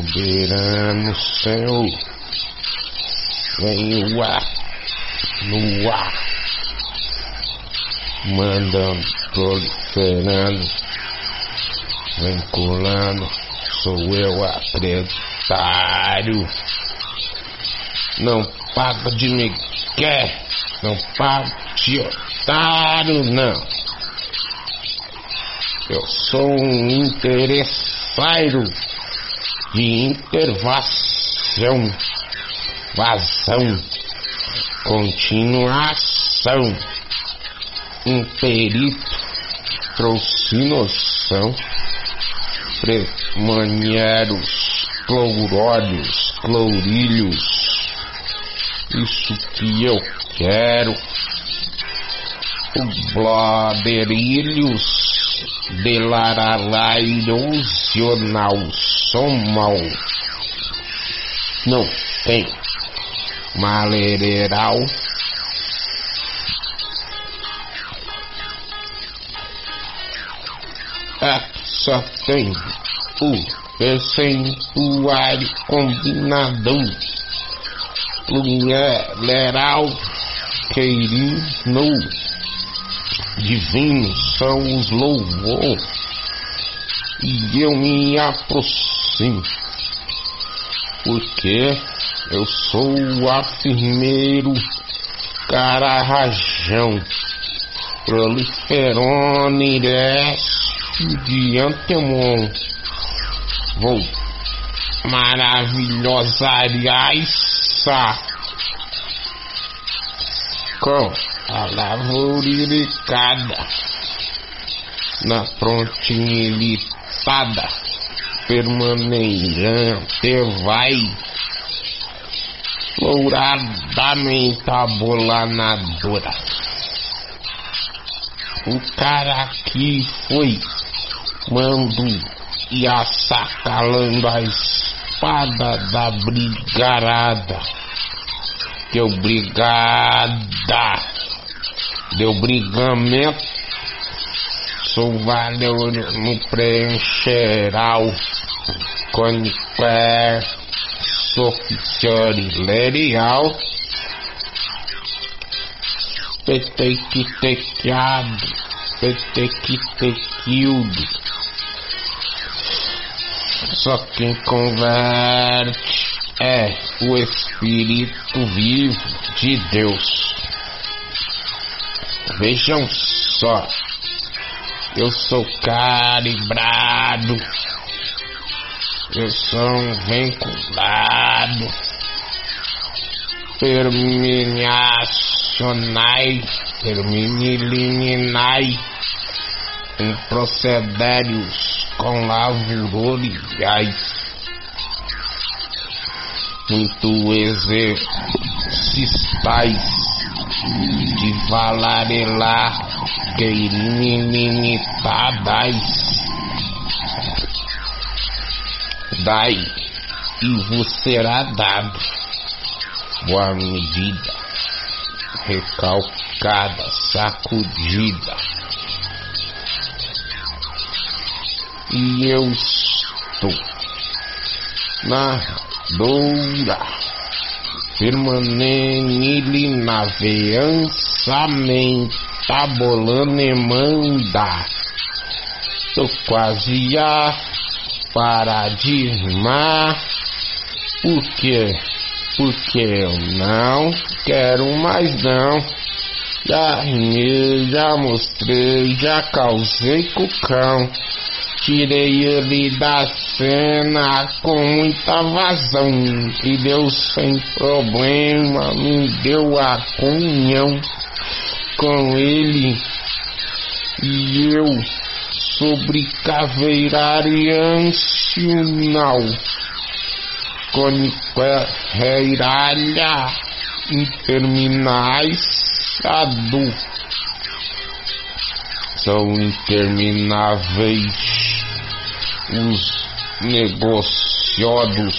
Soberano Senhor, vem o ar, no ar, mandando, proliferando, vem colando, sou eu acreditário. Não paga de me quer, não paga de otário, não. Eu sou um interesseiro de intervação, vazão, continuação. Um perito trouxe noção, premanieros, clouródios, clourilhos, isso que eu quero. O bladerilhos de laralairos jornal mal. Não tem. Malereiral é, só tem o percentual combinado Luneral queirino divinos são os louvores e eu me aproximo porque eu sou o afirmeiro cararrajão proliferone de antemon. Vou maravilhosariaça com a lavouricada na frontinha litada permanente vai louradamente abolanadora o cara aqui foi mando e assacalando a espada da brigarada. Que obrigada deu brigamento. Sou valeu no preencheral conquer soficiolerial petequitequeado petequitequildo só quem converte é o Espírito vivo de Deus. Vejam só, eu sou calibrado, eu sou um vinculado, perminacionai, perminiliminai, em procedérios com lavuroriais muito exercitais de valarelar queirinitadas dai e vos será dado. Boa medida recalcada sacudida. E eu estou na doura permanente na veança mentabolane manda. Tô quase a paradigma por quê? porque eu não quero mais não. Já já mostrei já causei com o cão. Tirei ele da cena com muita vazão. E Deus sem problema me deu a comunhão com ele. E eu sobre caveirariancional coniqueiralha interminais adu são intermináveis os negociados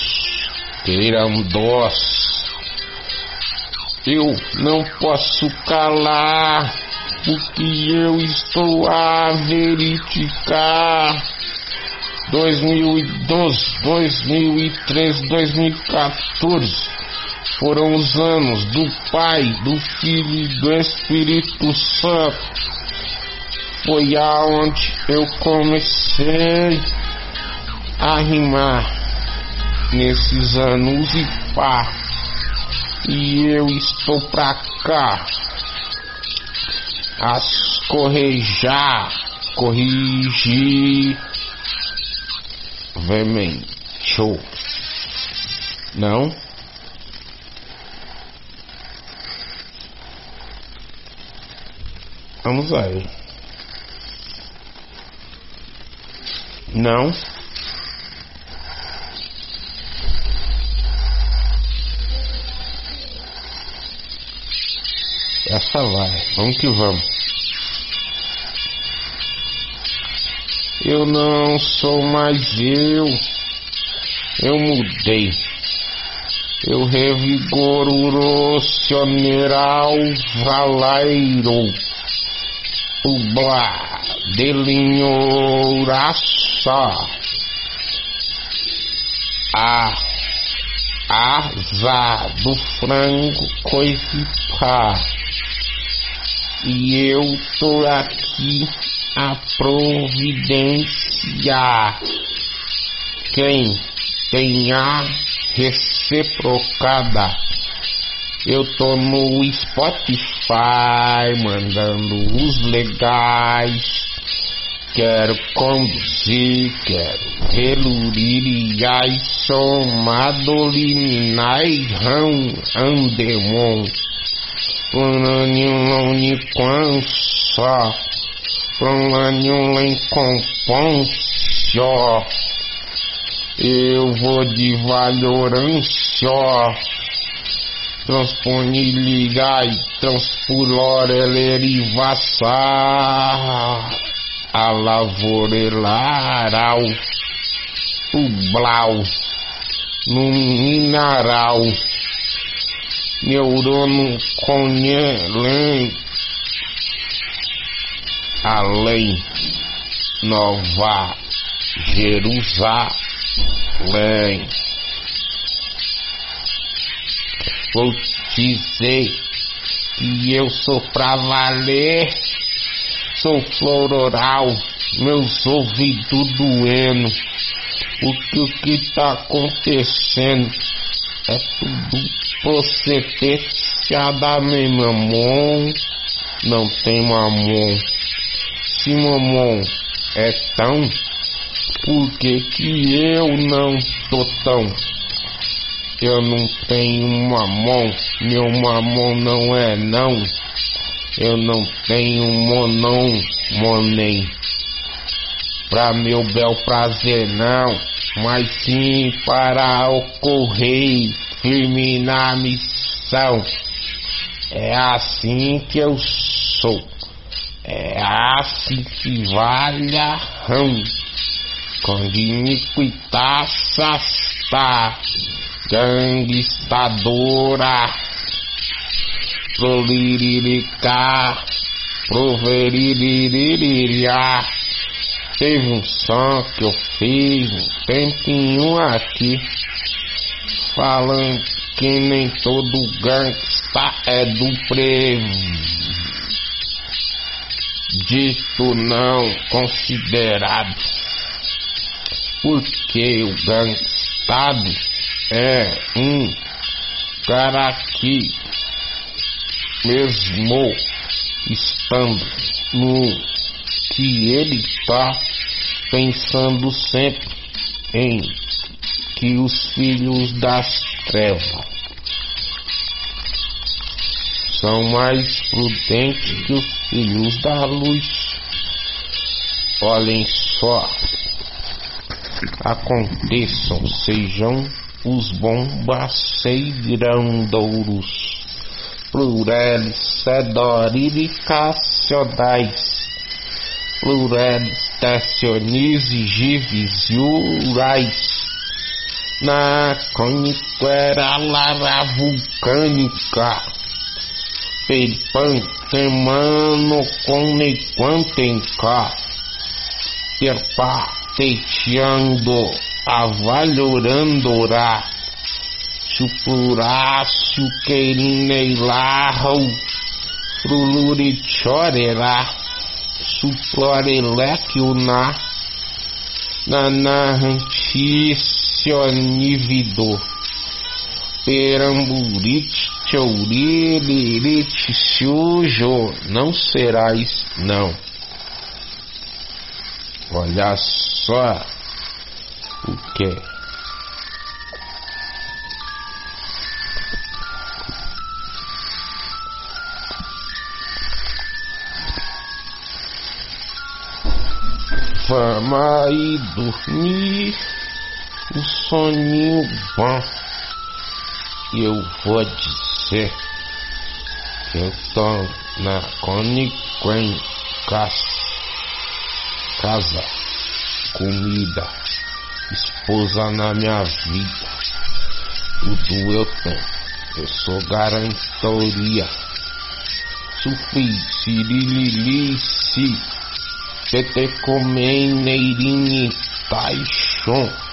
terão dós. Eu não posso calar o que eu estou a verificar. 2012, 2013, 2014 foram os anos do Pai, do Filho e do Espírito Santo. Foi aonde eu comecei a rimar nesses anos e pá. E eu estou pra cá a correjar, corrigir. Vem, show. Não? Vamos aí. Não. Essa vai. Vamos que vamos. Eu não sou mais eu. Eu mudei. Eu revigoro o sioneral valeiro. O blá delinhouraça. A asa do frango coisipá. E eu tô aqui a providência. Quem tem a reciprocada. Eu tô no Spotify mandando os legais. Quero conduzir, quero relurir e ai somadolinai rão andemon. Plananho só Plananho só Eu vou de valorância. Transpone ligai transpulore lerivassar a lavorelarau o blau no mineral neurônio conhelen além Nova Jerusalém Vou dizer que eu sou pra valer, sou floral, meus ouvidos doendo. O que, o que tá acontecendo é tudo procedência da minha mamon. Não tem mamon. Se mamon é tão, por que que eu não tô tão? Eu não tenho mamão, meu mamão não é não. Eu não tenho monão, monem. Pra meu bel prazer não, mas sim para ocorrer firme na missão. É assim que eu sou. É assim que vale a rã. Quando iniquitaças tá gangstadora, proliririca, proveririria. Teve um som que eu fiz um tempinho aqui, falando que nem todo gangsta é do dito não considerado. Porque o gangstado é um cara que, mesmo estando no que ele está pensando sempre em que os filhos das trevas são mais prudentes que os filhos da luz. Olhem só, aconteçam, sejam os bombaceirandouros, plureles, sedorilicacionais, plureles, tessionis e gives urais, na coniquera lara vulcânica, peripan, semano com nequantenca, perpá, teteando, avalorando-ra, chupurácio querineilarro, frulurichorerá, suplorelequiuná, nanarranticionívido, peramburite, chouriririte, sujo, não serás, não. Olha só o que Vamos aí dormir o soninho bom. E eu vou dizer que eu tô na Coniquen casa, comida, esposa na minha vida. Tudo eu tenho. Eu sou garantoria. Sufi, sirililici. Tete comeneirini taixon.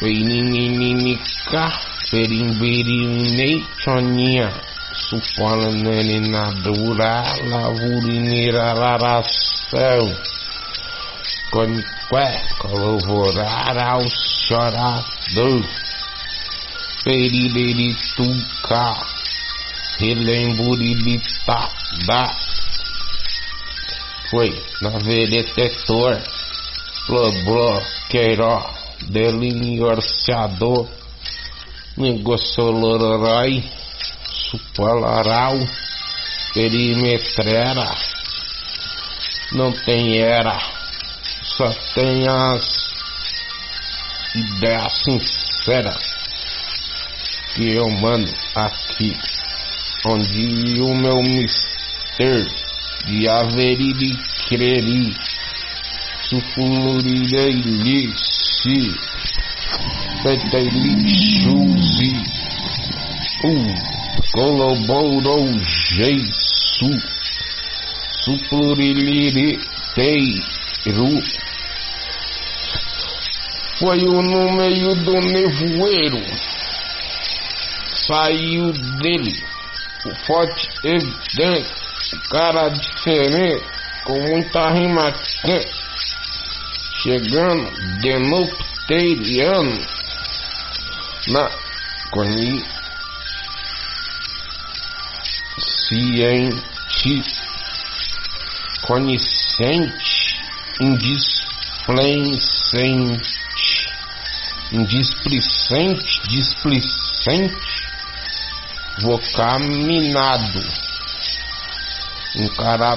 Perinininica, perimberinei choninha. Supolanerinadura, lavurineira laração. Conqué, colovorar ao chorador. Perilerituca, relemburilita da foi na veretetor, bloqueiró, delineador, negociolorai, supalaral, perimetrera, não tem era, só tem as ideias sinceras que eu mando aqui, onde o meu mistério de haveriri creri sufulurirei si peteli chuzi u colaborou jeisu foi no meio do nevoeiro. Saiu dele o forte evidente cara diferente, com muita rima. quente, chegando de nupteriano na coni ciente, conhecente, indisplicente, indisplicente, displicente, vocaminado um cara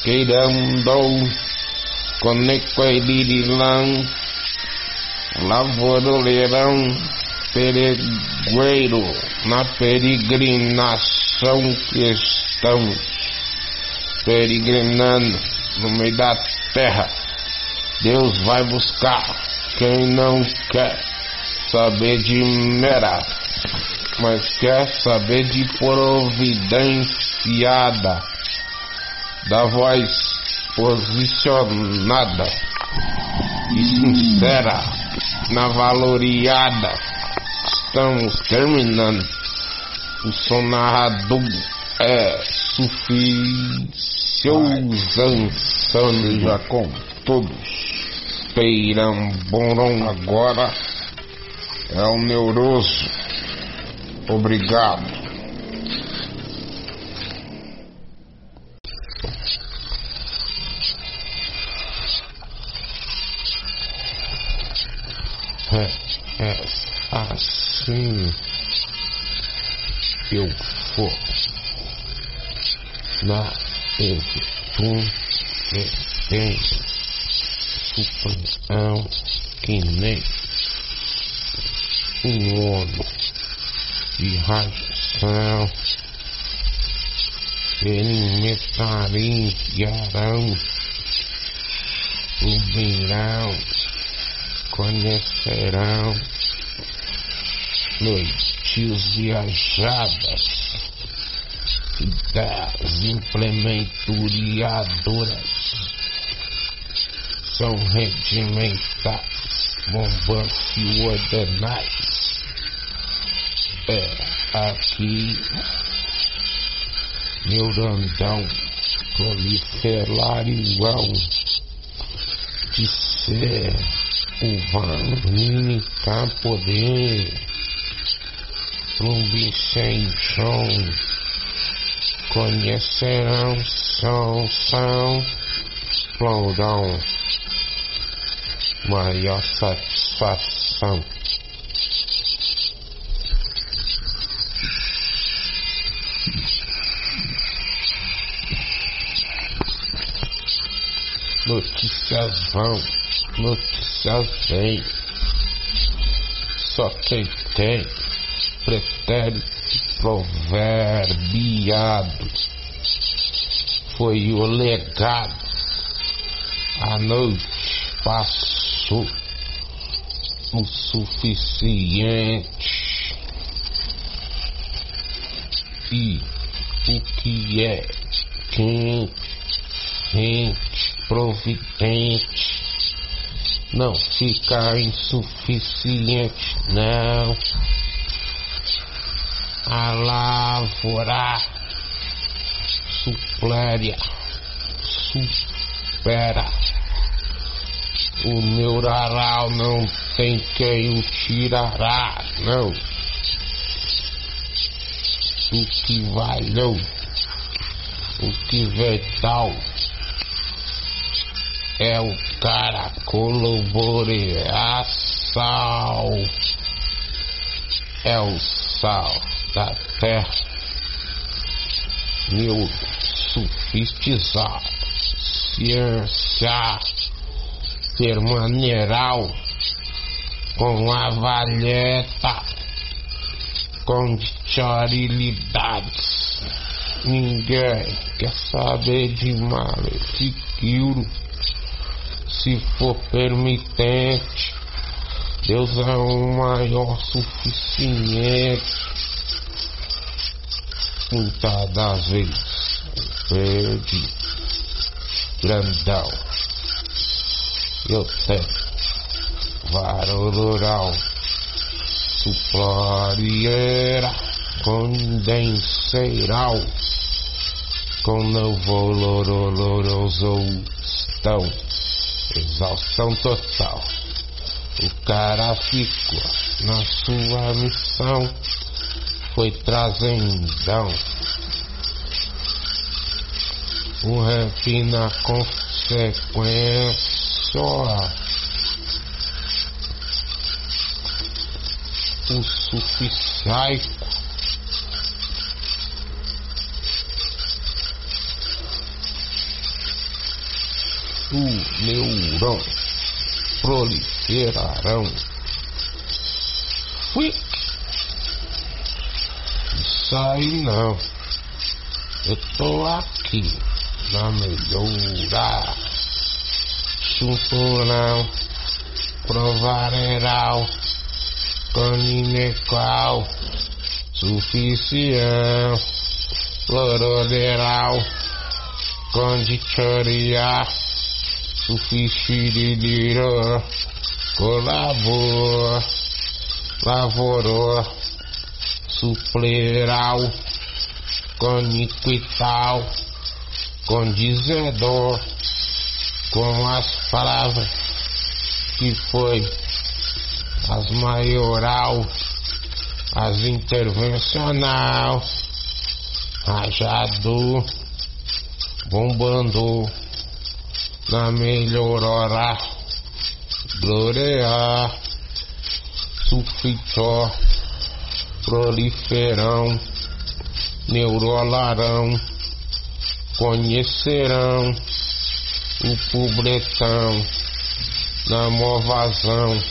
sufiriririal, queirandou, conecoelirilan, lavoreirão, peregueiro, na peregrinação que estamos, peregrinando no meio da terra. Deus vai buscar quem não quer saber de mera mas quer saber de providenciada, da voz posicionada e sincera na valoriada. Estamos terminando. O som narrador é suficioso já com todos. Peiramborom agora é o neuroso Obrigado. É, é assim eu for. Na tem supressão que nem um ono de radiação experimentarão o verão conhecerão noites viajadas das implementuriadoras são regimentadas, bombas e ordenais. É aqui, neurandão, proliferarião de ser o Vanini poder, Plumbicenchon, conhecerão, são, plodão, maior satisfação. Notícias vão, notícias vêm. Só quem tem pretérito proverbiado. Foi o legado. A noite passou o suficiente. E o que é quente, quente, providente não fica insuficiente, não a lavoura supléria supera. O neural não tem quem o tirará não. O que não. O que vem tal é o cara colaboração é o sal terra, meu sofistizado, ciência permaneral com a valeta, com chorilidades. Ninguém quer saber de malefiquiro, se for permitente. Deus é o maior suficiente muitas das vezes perdi. Grandão. Eu tenho varolural suplorieira. Condenseral com novo loroloroso estão. Exaustão total. O cara ficou na sua missão foi trazendão. O rap na consequência. O suficiaico. O neurão proliferarão. Fui sair não. Eu tô aqui na melhora. Chumpunão, provareral, caninecal, suficiente, floroderal, conditorial, suficiente, colabor, lavorou supleral, coniquital, condizedor, com as palavras que foi as maioral, as intervencional, rajador, bombando na melhor hora, glória, sulfitor proliferam, neurolarão, conhecerão o pobretão na movazão,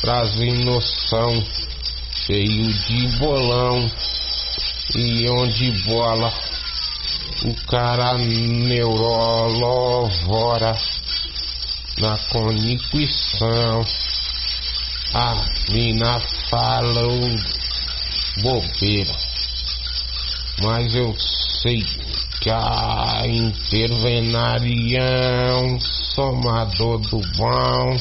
trazem noção, cheio de bolão e onde bola o cara neurolovora na coniguição. A mina falou bobeira, mas eu sei que a intervenarião somador do bom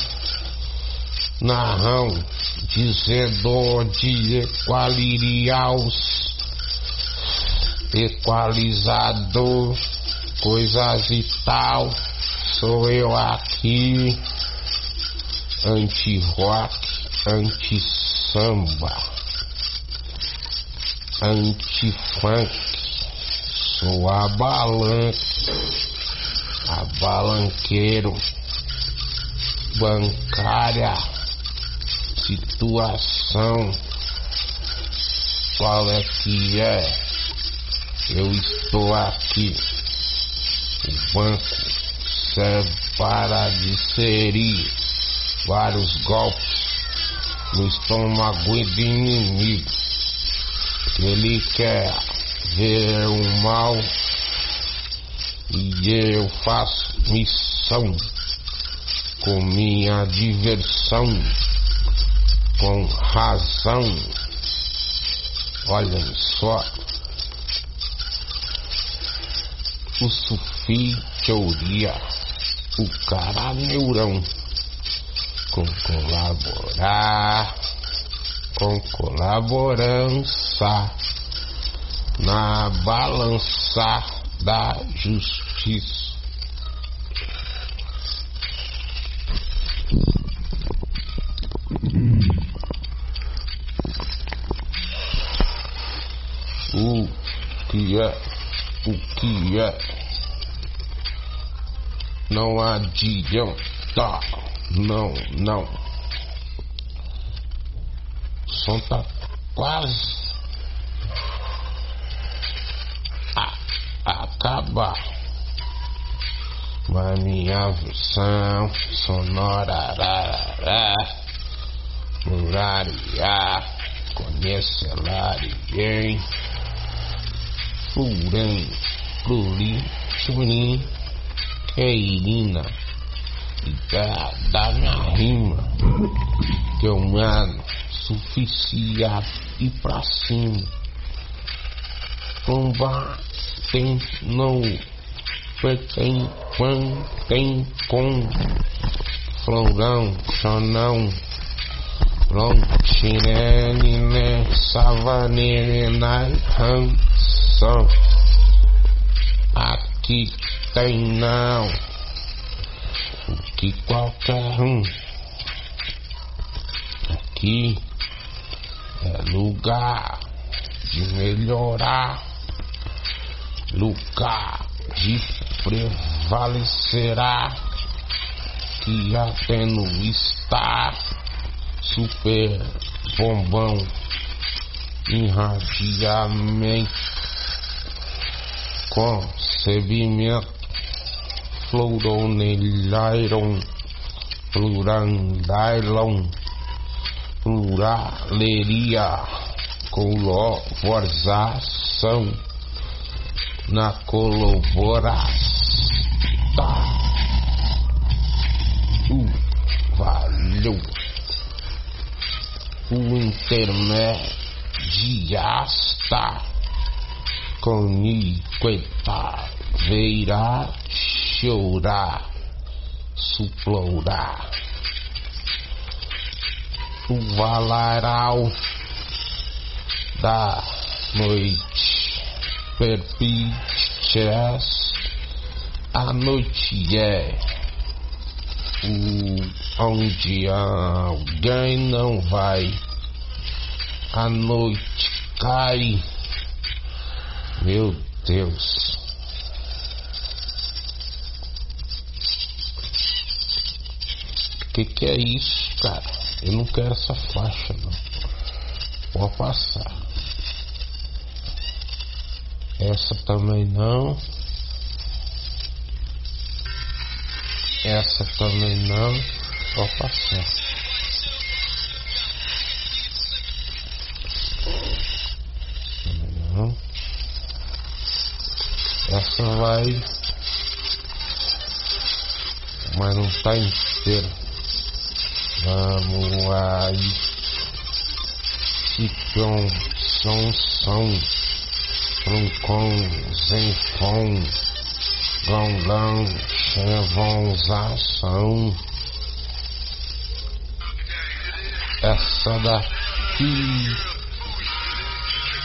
narrão dizedor de equaliriaus equalizador coisas e tal sou eu aqui. Anti-rock anti-samba anti-funk Sou abalanque, abalanqueiro, bancária, situação. Qual é que é? Eu estou aqui. O banco serve para digerir vários golpes no estômago do inimigo. Ele quer ver o mal e eu faço missão com minha diversão, com razão. Olhem só, o sufi teoria, o cara neurão, com colaborar, com colaborança na balança da justiça. O que é, o que é, não adianta, não, não. O som tá quase acabar. Mas minha versão sonora rarará, muraria, conhece lariguém, furém, pluri, churim, queirina, e da, da minha rima, que eu mano, suficiente e pra cima. Tem quando tem com florão chonão lontirene né savanene na ranção aqui tem não o que qualquer um aqui é lugar de melhorar lugar de prevalecerá que até no estar super bombão irradiamento concebimento fluoronelairon plurandailon pluraleria colaboração na colaboração. Uh, valeu. O intermediasta coniqueta veirá chorar, suplorar. O valaral da noite perpites a noite é o, onde alguém não vai, a noite cai, meu Deus. Que que é isso, cara? Eu não quero essa faixa, não. Pode passar. Essa também não. Essa também não. Só passar. Também não. Essa vai. Mas não tá inteira. Vamos aí. Ciclão, som, som. Truncom, zenfom. Gongão, chevonzação. Essa daqui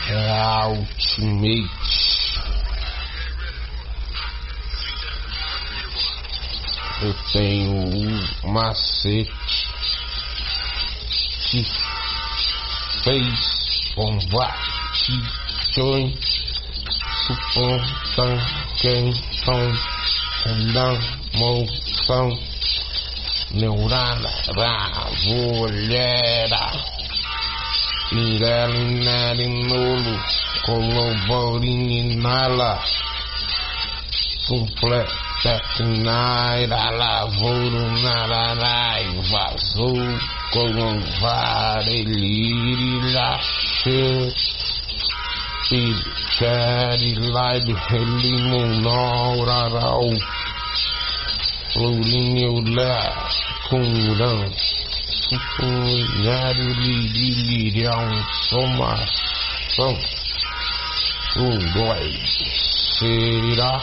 é a Ultimate. Eu tenho um macete fez combate choi suportam quem são? Não moção neurana ravolera Ireli nulo coloborinala completa Tecnaira, lavouro, nararai, vazou, colonvareliri, laxe, piricari, laide, relimonol, rarau, florinho, lá, cunrão, supunhário, lirilhão, somação, um, dois, será,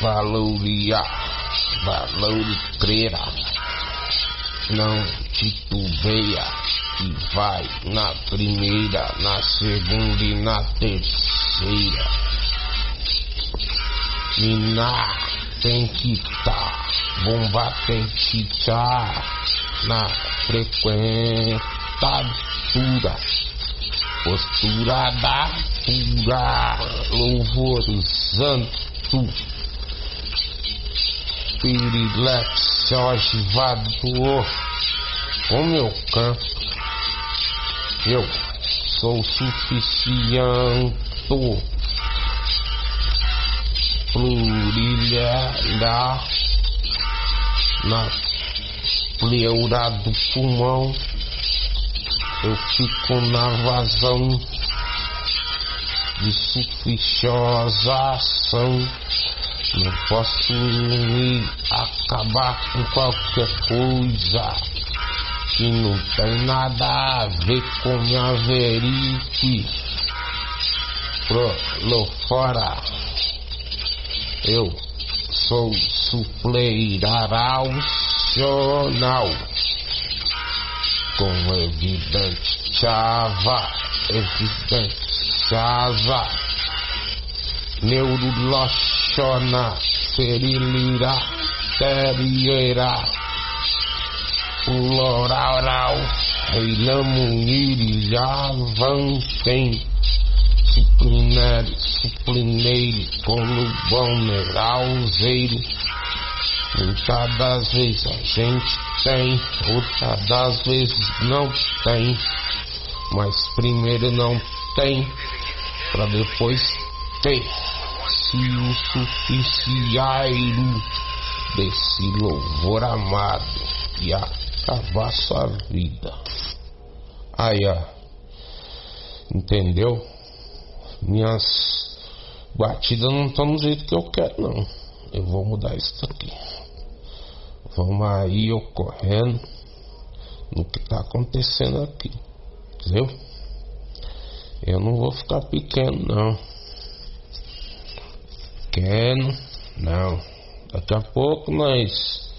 valoria, creira, não titubeia e vai na primeira, na segunda e na terceira. Minar tem que tá, bomba tem que tá na frequentatura, postura da pura, louvor santo Pirilex arquivado o meu canto. Eu sou suficiente plurilhar na pleura do pulmão. Eu fico na vazão de suficiosação não posso me acabar com qualquer coisa que não tem nada a ver com minha verife. Pro fora. Eu sou supleiracional com evidente chava, evidente chava, neurolos Shona, Serilira, Terieira, Uloral, Reilamuniri, Javantem, Suplinere, Suplineire, Coluboner, Alzeire. Muitas das vezes a gente tem, outras das vezes não tem. Mas primeiro não tem, para depois ter se o suficiairo desse louvor amado e acabar sua vida. Aí, ó. Entendeu? Minhas batidas não estão do jeito que eu quero, não. Eu vou mudar isso aqui. Vamos aí ocorrendo no que está acontecendo aqui. Entendeu? Eu não vou ficar pequeno, não pequeno. Não. Daqui a pouco nós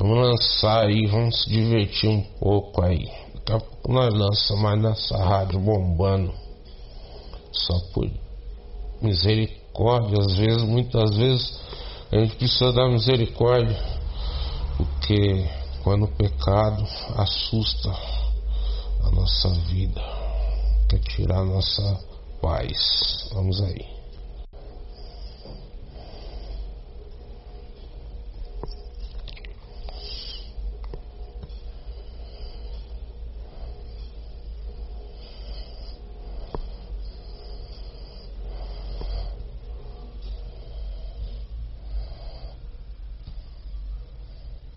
vamos lançar aí, vamos se divertir um pouco aí. Daqui a pouco nós lançamos mais nessa rádio bombando. Só por misericórdia, às vezes, muitas vezes, a gente precisa da misericórdia. Porque quando o pecado assusta a nossa vida, quer tirar a nossa paz. Vamos aí.